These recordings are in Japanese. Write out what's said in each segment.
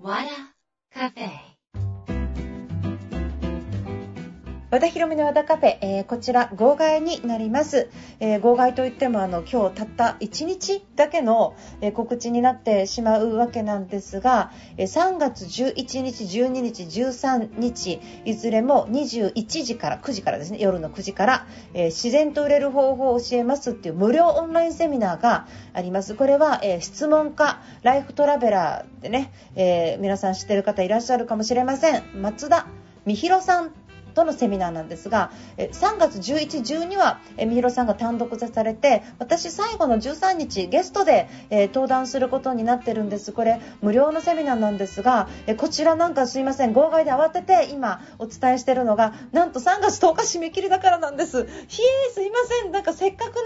What? 和田博美の和田カフェ、えー、こちら号外になります、えー、号外といってもあの今日たった1日だけの、え、告知になってしまうわけなんですが、え3月11日12日13日いずれも21時から9時からですね夜の9時から、え自然と売れる方法を教えますっていう無料オンラインセミナーがあります。これは、え質問家ライフトラベラーでね、え皆さん知ってる方いらっしゃるかもしれません。松田美弘さん。とのセミナーなんですが3月11、12はみひろさんが単独座されて私、最後の13日ゲストで登壇することになってるんです。これ無料のセミナーなんですがこちらなんかすいません号外で慌てて今お伝えしているのがなんと3月10日締め切りだからなんです。ひえすいません。なんかせっかくね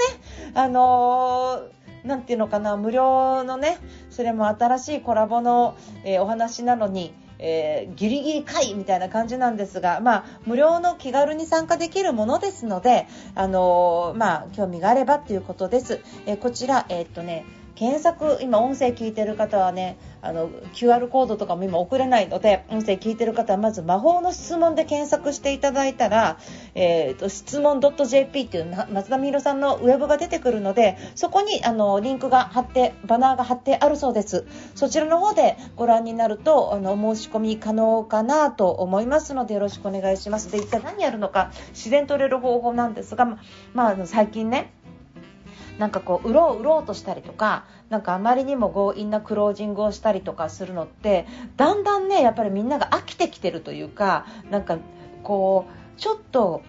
あのー、なんていうのかな無料のねそれも新しいコラボの、えー、お話なのにえー、ギリギリ会みたいな感じなんですが、まあ、無料の気軽に参加できるものですので、あのー、まあ、興味があればということです。えー、こちら、えっとね、検索、今音声聞いてる方はね、あの、QR コードとかも今送れないので、音声聞いてる方はまず魔法の質問で検索していただいたら、え、ー、と、質問 .jp っていう松田美弘さんのウェブが出てくるので、そこにあの、リンクが貼って、バナーが貼ってあるそうです。そちらの方でご覧になると、あの、申し込み可能かなと思いますので、よろしくお願いします。で、一体何やるのか、自然とれる方法なんですが、まあ、あの、最近ね、なんかこう売ろう売ろうとしたりとかなんかあまりにも強引なクロージングをしたりとかするのってだんだんねやっぱりみんなが飽きてきてるというかなんかこうちょっと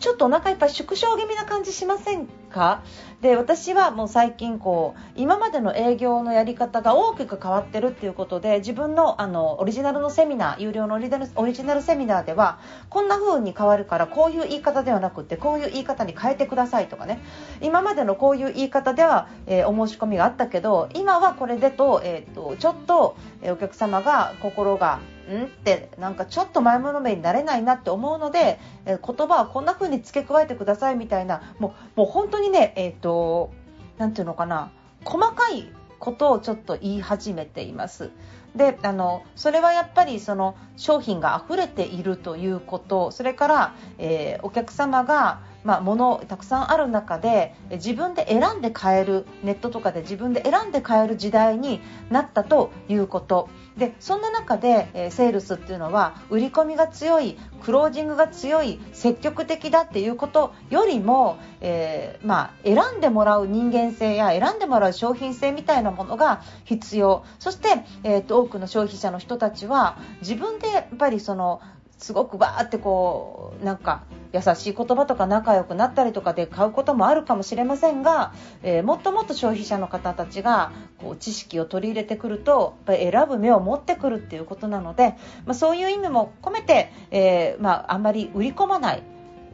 ちょっとお腹いっぱい縮小気味な感じしませんか？で私はもう最近こう今までの営業のやり方が大きく変わってるっていうことで自分のあのオリジナルのセミナー有料のオリジナルセミナーではこんな風に変わるからこういう言い方ではなくてこういう言い方に変えてくださいとかね。今までのこういう言い方では、えー、お申し込みがあったけど今はこれでと,、えーと、ちょっと、え、お客様が心がん？ってなんかちょっと前物目になれないなって思うので、えー、言葉はこんな風に付け加えてくださいみたいなもうもう本当にね、えーと、なんていうのかな細かいことをちょっと言い始めています。であのそれはやっぱりその商品が溢れているということそれから、えー、お客様がまあ、物たくさんある中で自分で選んで買えるネットとかで自分で選んで買える時代になったということ。でそんな中で、えー、セールスっていうのは売り込みが強いクロージングが強い積極的だっていうことよりも、えー、まあ、選んでもらう人間性や選んでもらう商品性みたいなものが必要。そして、えーと多くの消費者の人たちは自分でやっぱりそのすごくバーってこうなんか優しい言葉とか仲良くなったりとかで買うこともあるかもしれませんが、えー、もっともっと消費者の方たちがこう知識を取り入れてくるとやっぱり選ぶ目を持ってくるっていうことなので、まあ、そういう意味も込めて、えー、まあ、あんまり売り込まない。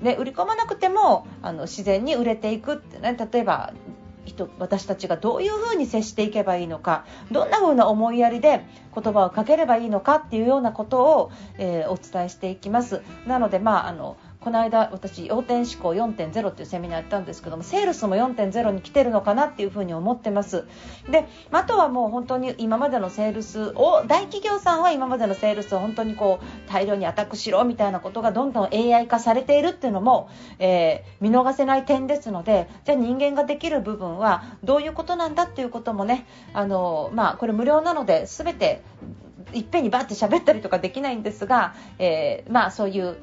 で売り込まなくてもあの自然に売れていくってね例えば人私たちがどういうふうに接していけばいいのかどんなふうな思いやりで言葉をかければいいのかっていうようなことを、えー、お伝えしていきます。なので、まあ、あのこの間私要点思考4.0っていうセミナーやったんですけどもセールスも4.0に来てるのかなっていうふうに思ってます。であとはもう本当に今までのセールスを大企業さんは今までのセールスを本当にこう大量にアタックしろみたいなことがどんどん AI 化されているっていうのも、えー、見逃せない点ですのでじゃあ人間ができる部分はどういうことなんだっていうこともねあのまあこれ無料なので全ていっぺんにバッて喋ったりとかできないんですが、えー、まあそういう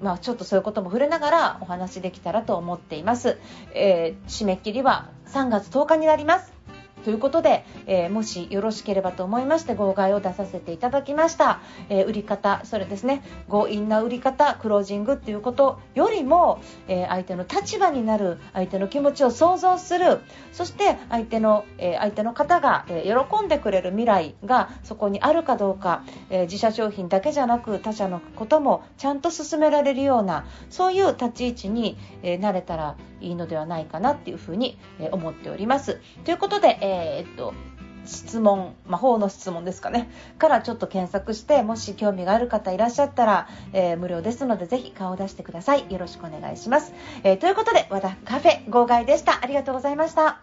まあ、ちょっとそういうことも触れながらお話できたらと思っています。えー、締め切りは3月10日になります。ということで、えー、もしよろしければと思いまして号外を出させていただきました、えー、売り方それですね強引な売り方クロージングっていうことよりも、えー、相手の立場になる相手の気持ちを想像する。そして相手の、え相手の方が、え喜んでくれる未来がそこにあるかどうか、え自社商品だけじゃなく他社のこともちゃんと進められるようなそういう立ち位置に、えなれたらいいのではないかなっていうふうに、え思っております。ということで、えー、っと質問魔法の質問ですかね。からちょっと検索してもし興味がある方いらっしゃったら、えー、無料ですのでぜひ顔を出してください。よろしくお願いします、えー、ということで和田カフェ号外でした。ありがとうございました。